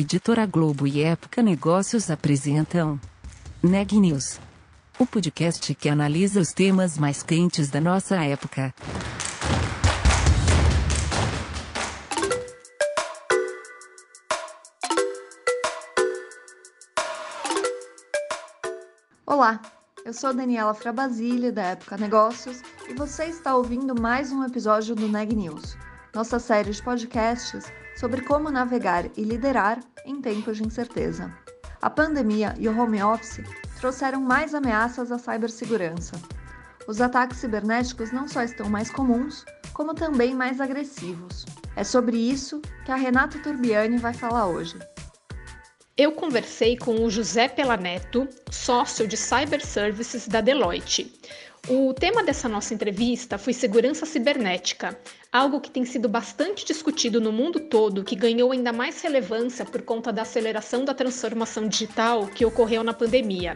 Editora Globo e Época Negócios apresentam Neg News, o podcast que analisa os temas mais quentes da nossa época. Olá, eu sou Daniela Frabasile, da Época Negócios, e você está ouvindo mais um episódio do Neg News, nossa série de podcasts sobre como navegar e liderar em tempos de incerteza. A pandemia e o home office trouxeram mais ameaças à cibersegurança. Os ataques cibernéticos não só estão mais comuns, como também mais agressivos. É sobre isso que a Renata Turbiani vai falar hoje. Eu conversei com o José Pelaneto, sócio de Cyber Services da Deloitte. O tema dessa nossa entrevista foi segurança cibernética, algo que tem sido bastante discutido no mundo todo, que ganhou ainda mais relevância por conta da aceleração da transformação digital que ocorreu na pandemia.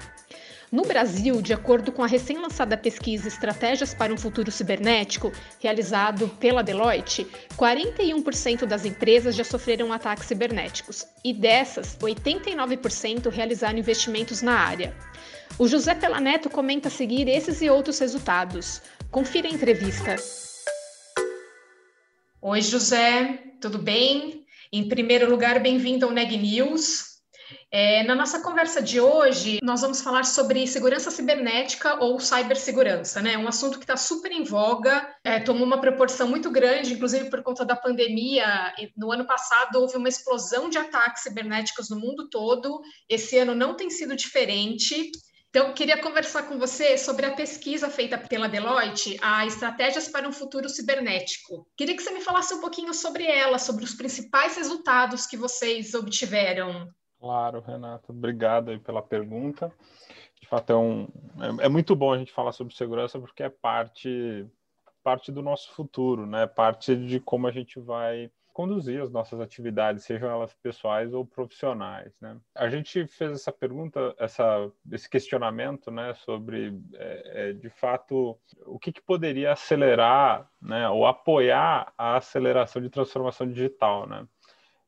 No Brasil, de acordo com a recém-lançada pesquisa Estratégias para um Futuro Cibernético, realizado pela Deloitte, 41% das empresas já sofreram ataques cibernéticos e dessas, 89% realizaram investimentos na área. O José Pelaneto comenta a seguir esses e outros resultados. Confira a entrevista. Oi, José, tudo bem? Em primeiro lugar, bem-vindo ao Neg News. É, na nossa conversa de hoje, nós vamos falar sobre segurança cibernética ou cibersegurança, né? Um assunto que está super em voga, é, tomou uma proporção muito grande, inclusive por conta da pandemia. No ano passado houve uma explosão de ataques cibernéticos no mundo todo. Esse ano não tem sido diferente. Então, queria conversar com você sobre a pesquisa feita pela Deloitte, a Estratégias para um Futuro Cibernético. Queria que você me falasse um pouquinho sobre ela, sobre os principais resultados que vocês obtiveram. Claro, Renata, obrigado pela pergunta. De fato, é, um, é, é muito bom a gente falar sobre segurança porque é parte, parte do nosso futuro, né? parte de como a gente vai conduzir as nossas atividades, sejam elas pessoais ou profissionais. Né? A gente fez essa pergunta, essa, esse questionamento né, sobre, é, é, de fato, o que, que, poderia acelerar né, ou apoiar a aceleração de transformação digital. Né?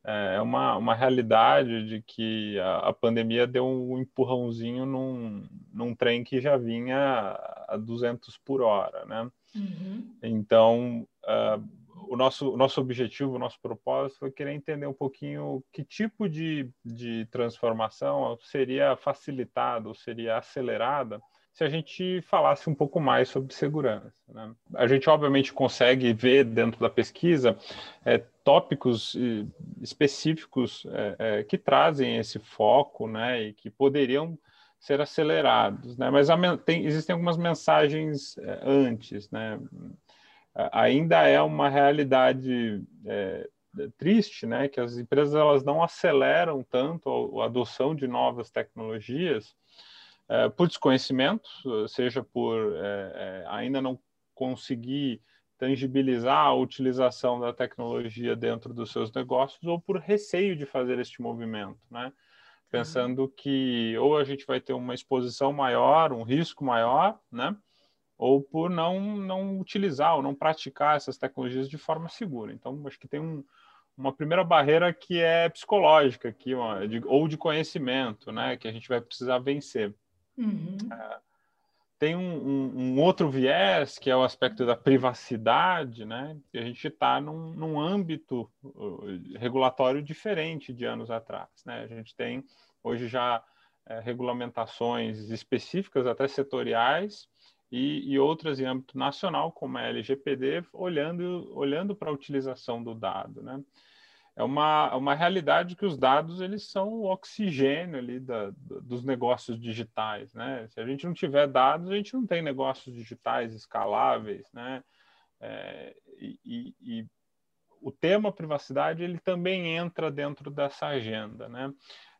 É uma, uma realidade de que a, a pandemia deu um empurrãozinho num, num trem que já vinha a 200 por hora. Né? Uhum. Então, uh, o nosso, o nosso objetivo, o nosso propósito foi querer entender um pouquinho que tipo de, de transformação seria facilitada ou seria acelerada se a gente falasse um pouco mais sobre segurança. Né? A gente, obviamente, consegue ver dentro da pesquisa é, tópicos específicos é, é, que trazem esse foco né, e que poderiam ser acelerados, né? mas tem, existem algumas mensagens é, antes, né? ainda é uma realidade é, triste, né, que as empresas elas não aceleram tanto a, adoção de novas tecnologias é, por desconhecimento, seja por é, ainda não conseguir tangibilizar a utilização da tecnologia dentro dos seus negócios ou por receio de fazer este movimento, né? Pensando que ou a gente vai ter uma exposição maior, um risco maior, né? ou por não, não utilizar ou não praticar essas tecnologias de forma segura. Então, acho que tem um, uma primeira barreira que é psicológica, de, ou de conhecimento, né, que a gente vai precisar vencer. Uhum. É, tem um, um, um, outro viés, que é o aspecto da privacidade, né, a gente está num, num âmbito uh, regulatório diferente de anos atrás. Né? A gente tem hoje já é, regulamentações específicas, até setoriais, e, e, outras em âmbito nacional, como a LGPD, olhando, olhando para a utilização do dado. Né? É uma, uma realidade que os dados eles são o oxigênio ali da, dos negócios digitais. Né? Se a gente não tiver dados, a gente não tem negócios digitais escaláveis. Né? É, e, e, o tema privacidade ele também entra dentro dessa agenda. Né?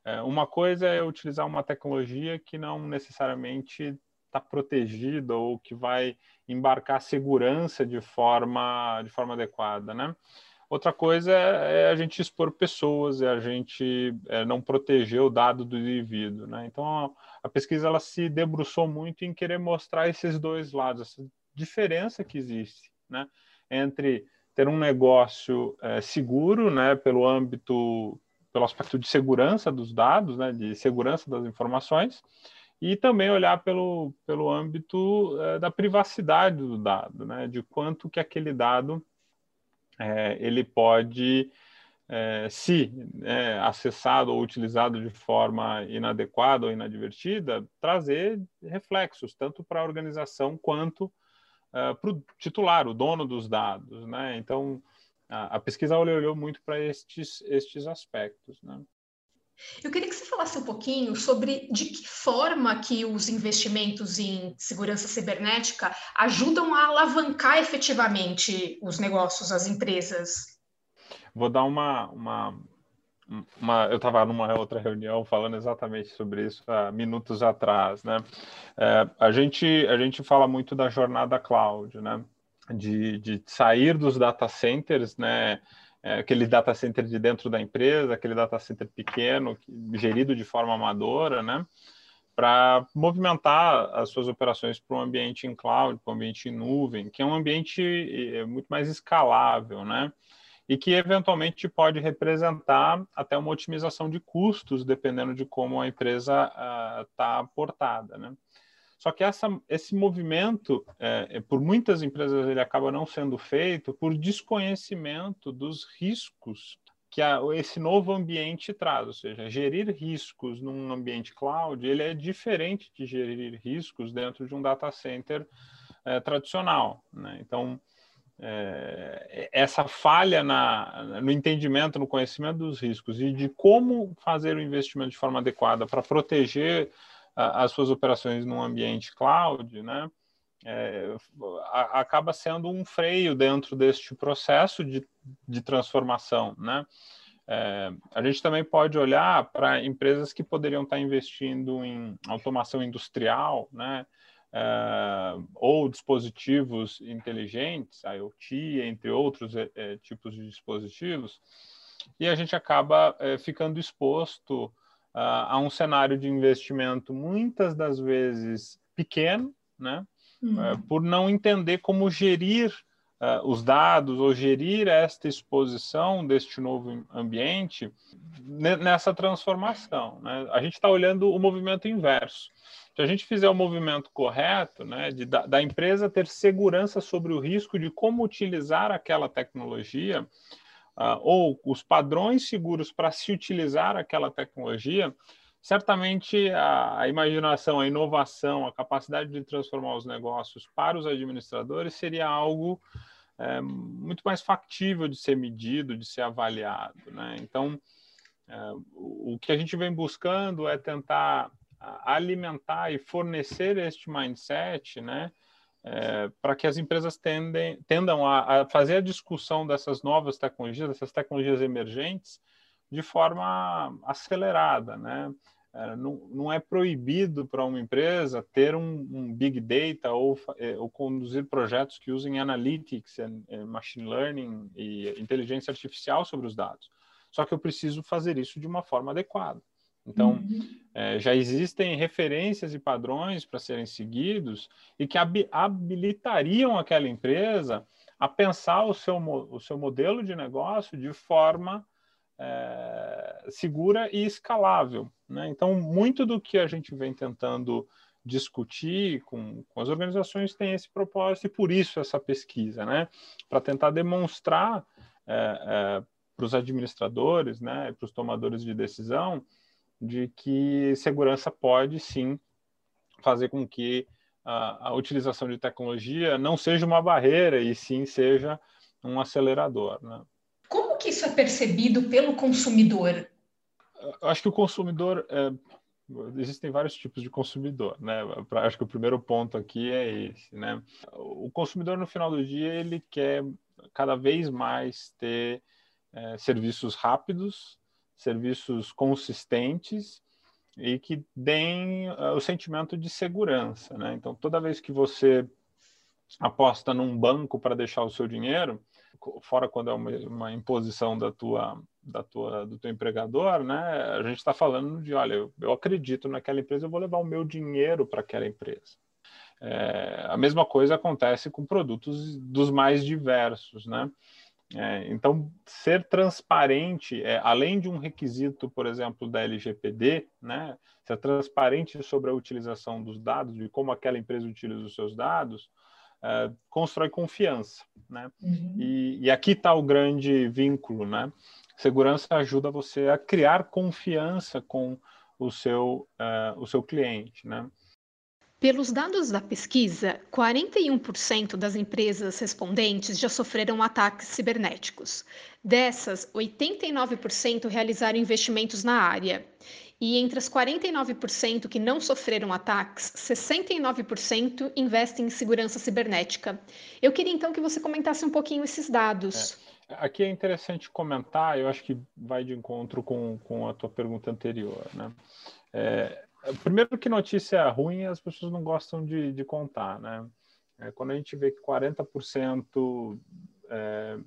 É, uma coisa é utilizar uma tecnologia que não necessariamente está protegida ou que vai embarcar segurança de forma, de forma adequada, né? Outra coisa é, é a gente expor pessoas, é a gente é, não proteger o dado do indivíduo, né? Então, a, pesquisa ela se debruçou muito em querer mostrar esses dois lados, essa diferença que existe, né? Entre ter um negócio é, seguro, né, pelo âmbito pelo aspecto de segurança dos dados, né, de segurança das informações, e também olhar pelo, pelo âmbito é, da privacidade do dado, né, de quanto que aquele dado é, ele pode, é, se é, acessado ou utilizado de forma inadequada ou inadvertida, trazer reflexos, tanto para a organização quanto uh, para o titular, o dono dos dados. Né? Então, a, a pesquisa olhou muito para estes, estes aspectos. Né? Eu queria que você falasse um pouquinho sobre de que forma que os investimentos em segurança cibernética ajudam a alavancar efetivamente os negócios, as empresas. Vou dar uma, uma, uma eu estava numa outra reunião falando exatamente sobre isso há minutos atrás, né? É, a gente a gente fala muito da jornada cloud, né? De, de sair dos data centers, né? É, aquele data center de dentro da empresa, aquele data center pequeno, gerido de forma amadora, né? Para movimentar as suas operações para um ambiente em cloud, para um ambiente em nuvem, que é um ambiente é, muito mais escalável, né? E que eventualmente pode representar até uma otimização de custos, dependendo de como a empresa está uh, portada, né? Só que essa, esse movimento, é, é, por muitas empresas, ele acaba não sendo feito por desconhecimento dos riscos que a, esse novo ambiente traz. Ou seja, gerir riscos num ambiente cloud, ele é diferente de gerir riscos dentro de um data center é, tradicional. Né? Então, é, essa falha na, no entendimento, no conhecimento dos riscos e de como fazer o investimento de forma adequada para proteger as suas operações num ambiente cloud, né, é, a, acaba sendo um freio dentro deste processo de, de transformação, né? É, a gente também pode olhar para empresas que poderiam estar investindo em automação industrial, né? É, ou dispositivos inteligentes, IoT, entre outros é, é, tipos de dispositivos, e a gente acaba é, ficando exposto a um cenário de investimento muitas das vezes pequeno, né? Uhum. Uh, por não entender como gerir uh, os dados ou gerir esta exposição deste novo ambiente nessa transformação. Né? A gente está olhando o movimento inverso. Se a gente fizer o movimento correto, né, de, da, da empresa ter segurança sobre o risco de como utilizar aquela tecnologia, uh, ou os padrões seguros para se utilizar aquela tecnologia, certamente a, a, imaginação, a inovação, a capacidade de transformar os negócios para os administradores seria algo é, muito mais factível de ser medido, de ser avaliado. Né? Então, é, o que a gente vem buscando é tentar alimentar e fornecer este mindset, né? É, para que as empresas tendem, tendam a, a, fazer a discussão dessas novas tecnologias, dessas tecnologias emergentes, de forma acelerada, né? É, não, não, é proibido para uma empresa ter um, um big data ou, é, ou, conduzir projetos que usem analytics, machine learning e inteligência artificial sobre os dados. Só que eu preciso fazer isso de uma forma adequada. Então, uhum. é, já existem referências e padrões para serem seguidos e que habilitariam aquela empresa a pensar o seu, o seu modelo de negócio de forma é, segura e escalável. Né? Então, muito do que a gente vem tentando discutir com, com as organizações tem esse propósito e por isso essa pesquisa, né? para tentar demonstrar é, é, para os administradores, né, para os tomadores de decisão, de que segurança pode sim fazer com que a, a, utilização de tecnologia não seja uma barreira e sim seja um acelerador. Né? Como que isso é percebido pelo consumidor? Eu acho que o consumidor é, existem vários tipos de consumidor, né? Acho que o primeiro ponto aqui é esse, né? O consumidor no final do dia ele quer cada vez mais ter é, serviços rápidos, serviços consistentes e que deem uh, o sentimento de segurança. Né? Então, toda vez que você aposta num banco para deixar o seu dinheiro, fora quando é uma, uma, imposição da tua, da tua, do teu empregador, né? A gente está falando de, olha, eu, eu, acredito naquela empresa, eu vou levar o meu dinheiro para aquela empresa. É, a mesma coisa acontece com produtos dos mais diversos, né? É, então, ser transparente, é, além de um requisito, por exemplo, da LGPD, né, ser transparente sobre a utilização dos dados, de como aquela empresa utiliza os seus dados, é, constrói confiança. Né? Uhum. E, e, aqui está o grande vínculo. Né? Segurança ajuda você a criar confiança com o seu, uh, o seu cliente. Né? Pelos dados da pesquisa, 41% das empresas respondentes já sofreram ataques cibernéticos. Dessas, 89% realizaram investimentos na área. E entre as 49% que não sofreram ataques, 69% investem em segurança cibernética. Eu queria então que você comentasse um pouquinho esses dados. É. Aqui é interessante comentar, eu acho que vai de encontro com, com a tua pergunta anterior. Né? É, Primeiro que notícia ruim as pessoas não gostam de, de contar, né? É, quando a gente vê que 40% é,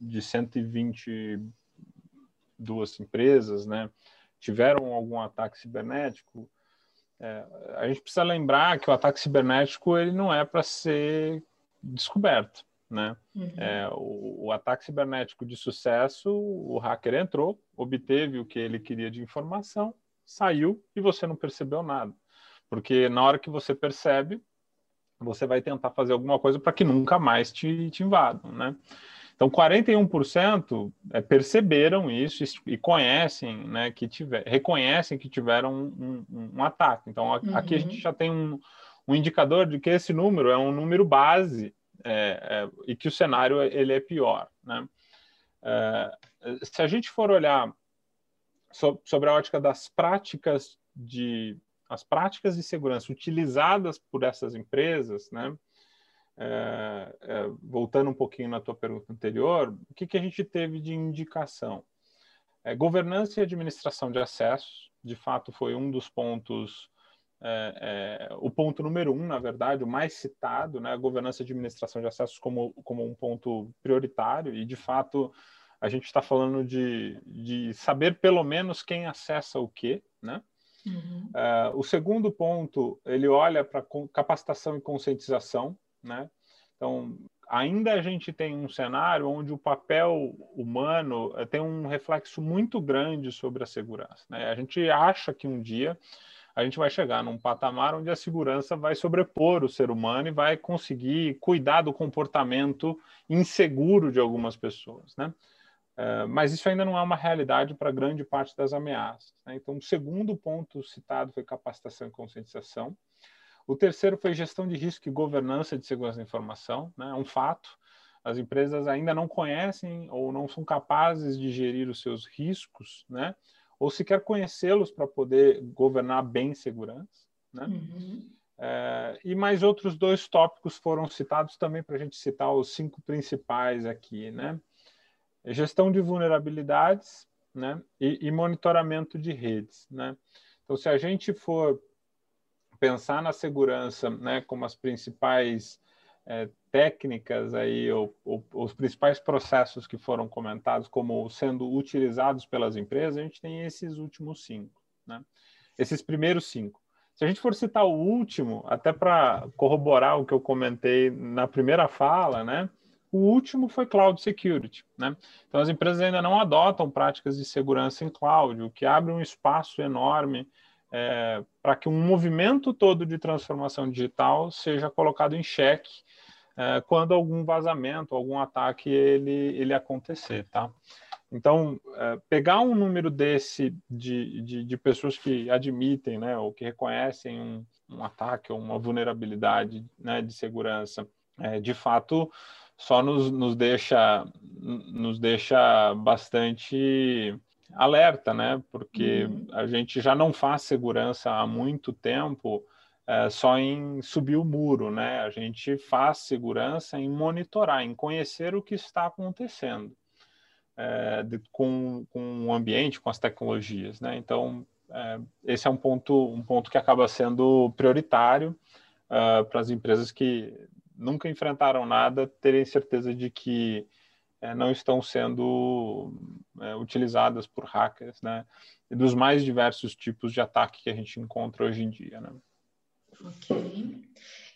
de 122 empresas, né, tiveram algum ataque cibernético, é, a gente precisa lembrar que o ataque cibernético ele não é para ser descoberto, né? Uhum. É, o, o, ataque cibernético de sucesso, o hacker entrou, obteve o que ele queria de informação saiu e você não percebeu nada. Porque na hora que você percebe, você vai tentar fazer alguma coisa para que nunca mais te, te invadam, né? Então, 41% é, perceberam isso e conhecem, né, que tiver, reconhecem que tiveram um, um, um ataque. Então, a, uhum. aqui a gente já tem um, um, indicador de que esse número é um número base é, é, e que o cenário ele é pior, né? É, se a gente for olhar sobre a ótica das práticas de as práticas de segurança utilizadas por essas empresas, né? É, é, voltando um pouquinho na tua pergunta anterior, o que, que a gente teve de indicação? É, governança e administração de acessos, de fato, foi um dos pontos, é, é, o ponto número um, na verdade, o mais citado, né? A governança e administração de acessos como, como um ponto prioritário, e de fato a gente está falando de, de saber pelo menos quem acessa o quê, né? Uhum. Uh, o segundo ponto, ele olha para capacitação e conscientização, né? Então, ainda a gente tem um cenário onde o papel humano eh, tem um reflexo muito grande sobre a segurança. Né? A gente acha que um dia a gente vai chegar num patamar onde a segurança vai sobrepor o ser humano e vai conseguir cuidar do comportamento inseguro de algumas pessoas, né? Uh, mas isso ainda não é uma realidade para grande parte das ameaças. Né? Então, o segundo ponto citado foi capacitação e conscientização. O terceiro foi gestão de risco e governança de segurança da informação. Né? É um fato. As empresas ainda não conhecem ou não são capazes de gerir os seus riscos, né? ou sequer conhecê-los para poder governar bem segurança. Né? Uhum. É, e mais outros dois tópicos foram citados também para a gente citar os cinco principais aqui, né? Gestão de vulnerabilidades né, e, e, monitoramento de redes. Né? Então, se a gente for pensar na segurança né, como as principais é, técnicas aí, ou, ou, os principais processos que foram comentados como sendo utilizados pelas empresas, a gente tem esses últimos cinco, né? esses primeiros cinco. Se a gente for citar o último, até para corroborar o que eu comentei na primeira fala, né? O último foi cloud security, né? Então as empresas ainda não adotam práticas de segurança em cloud, o que abre um espaço enorme é, para que um movimento todo de transformação digital seja colocado em xeque é, quando algum vazamento, algum ataque ele, ele acontecer, tá? Então, é, pegar um número desse de, de, de, pessoas que admitem, né, ou que reconhecem um, um ataque ou uma vulnerabilidade né, de segurança, é, de fato, só nos, nos deixa nos deixa bastante alerta, né? Porque uhum. a gente já não faz segurança há muito tempo é, só em subir o muro, né? A gente faz segurança em monitorar, em conhecer o que está acontecendo é, de, com, com o ambiente, com as tecnologias, né? Então é, esse é um ponto um ponto que acaba sendo prioritário uh, para as empresas que nunca enfrentaram nada terem certeza de que é, não estão sendo é, utilizadas por hackers, né? E dos mais diversos tipos de ataque que a gente encontra hoje em dia, né? Ok.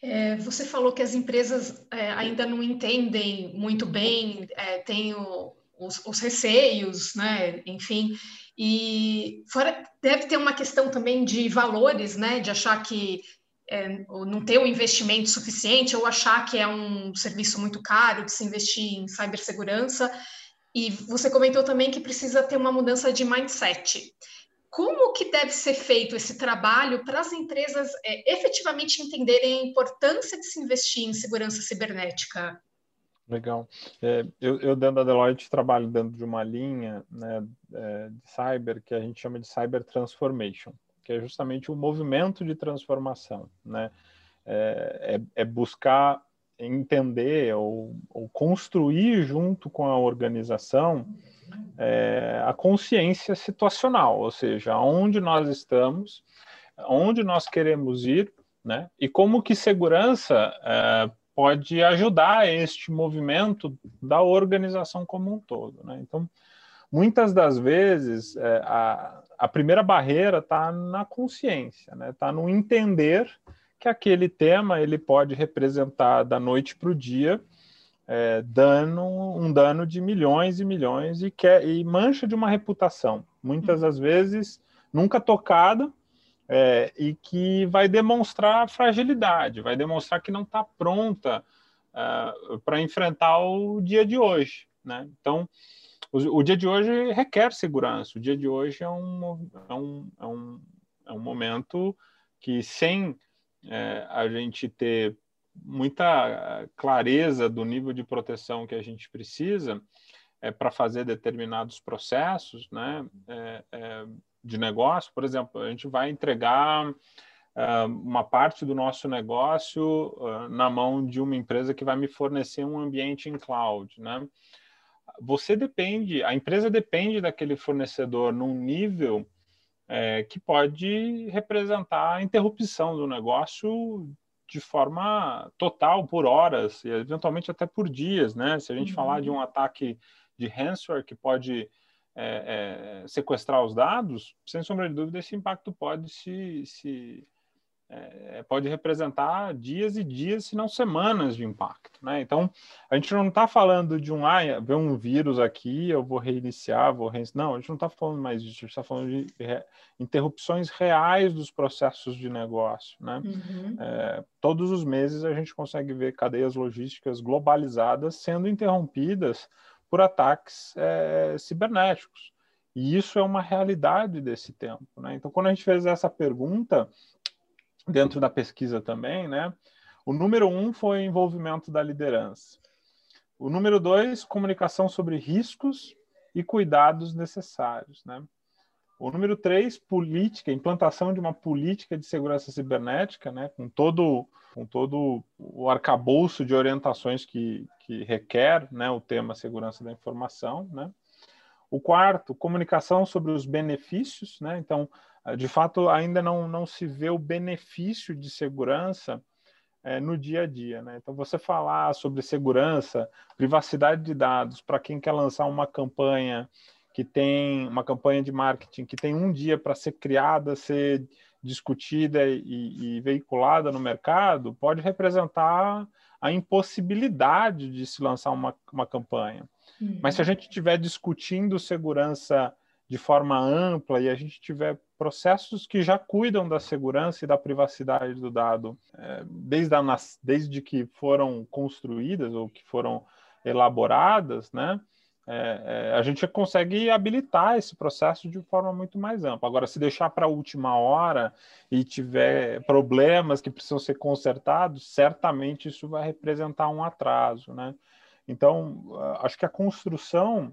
É, você falou que as empresas é, ainda não entendem muito bem, é, têm o, os, os, receios, né? Enfim, e fora, deve ter uma questão também de valores, né? De achar que é, não ter o investimento suficiente ou achar que é um serviço muito caro de se investir em cibersegurança. E você comentou também que precisa ter uma mudança de mindset. Como que deve ser feito esse trabalho para as empresas é, efetivamente entenderem a importância de se investir em segurança cibernética? Legal. É, eu, eu, dentro da Deloitte, trabalho dentro de uma linha né, é, de cyber que a gente chama de Cyber Transformation, que é justamente o movimento de transformação. Né? É, é, é buscar entender ou, ou, construir junto com a organização é, a consciência situacional, ou seja, onde nós estamos, onde nós queremos ir, né? E como que segurança é, pode ajudar este movimento da organização como um todo, né? Então, muitas das vezes é, a, a primeira barreira está na consciência, né? Está no entender que aquele tema ele pode representar da noite para o dia é, dano, um dano de milhões e milhões e, quer, e mancha de uma reputação, muitas das vezes nunca tocada, é, e que vai demonstrar fragilidade, vai demonstrar que não está pronta uh, é, para enfrentar o dia de hoje. Né? Então, o, o, dia de hoje requer segurança, o dia de hoje é um, é um, é um, é um momento que, sem é, a gente ter muita clareza do nível de proteção que a gente precisa é, para fazer determinados processos né, é, é, de negócio. Por exemplo, a gente vai entregar uh, uma parte do nosso negócio uh, na mão de uma empresa que vai me fornecer um ambiente em cloud. Né? Você depende, a empresa depende daquele fornecedor num nível é, que pode representar a interrupção do negócio de forma total por horas e eventualmente até por dias, né? Se a gente uhum. falar de um ataque de ransomware que pode é, é, sequestrar os dados, sem sombra de dúvida esse impacto pode se, se é, pode representar dias e dias, se não semanas de impacto. Né? Então, a gente não está falando de um, ah, vê um vírus aqui, eu vou reiniciar, vou reiniciar. Não, a gente não está falando mais disso, a gente está falando de re... interrupções reais dos processos de negócio. Né? Uhum. É, todos os meses a gente consegue ver cadeias logísticas globalizadas sendo interrompidas por ataques é, cibernéticos. E isso é uma realidade desse tempo. Né? Então, quando a gente fez essa pergunta, dentro da pesquisa também, né? O número um foi envolvimento da liderança. O número dois, comunicação sobre riscos e cuidados necessários, né? O número três, política, implantação de uma política de segurança cibernética, né? Com todo, com todo o arcabouço de orientações que, que requer, né? O tema segurança da informação, né? O quarto, comunicação sobre os benefícios, né? Então, de fato, ainda não, não se vê o benefício de segurança é, no dia a dia. Né? Então, você falar sobre segurança, privacidade de dados, para quem quer lançar uma campanha que tem uma campanha de marketing que tem um dia para ser criada, ser discutida e, e, veiculada no mercado, pode representar a impossibilidade de se lançar uma, uma campanha. Uhum. Mas se a gente estiver discutindo segurança de forma ampla e a gente tiver processos que já cuidam da segurança e da privacidade do dado é, desde, a, desde que foram construídas ou que foram elaboradas, né? É, é, a gente consegue habilitar esse processo de forma muito mais ampla. Agora, se deixar para a última hora e tiver problemas que precisam ser consertados, certamente isso vai representar um atraso, né? Então, acho que a construção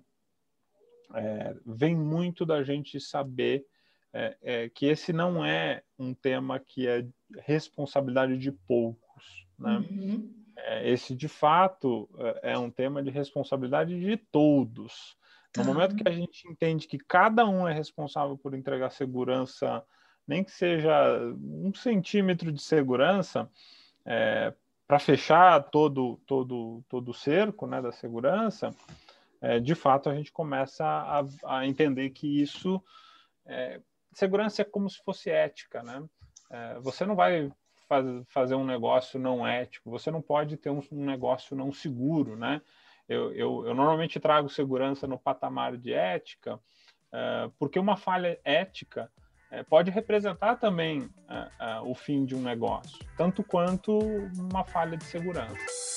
é, vem muito da gente saber é, é, que esse não é um tema que é responsabilidade de poucos, né? Uhum. É, esse, de fato, é, é um tema de responsabilidade de todos. No uhum. momento que a gente entende que cada um é responsável por entregar segurança, nem que seja um centímetro de segurança, é, para fechar todo, todo, todo o cerco né, da segurança, é, de fato a gente começa a, a entender que isso é, segurança é como se fosse ética, né? É, você não vai faz, fazer um negócio não ético, você não pode ter um, um negócio não seguro, né? Eu, eu, eu, normalmente trago segurança no patamar de ética, uh, porque uma falha ética uh, pode representar também uh, o fim de um negócio, tanto quanto uma falha de segurança.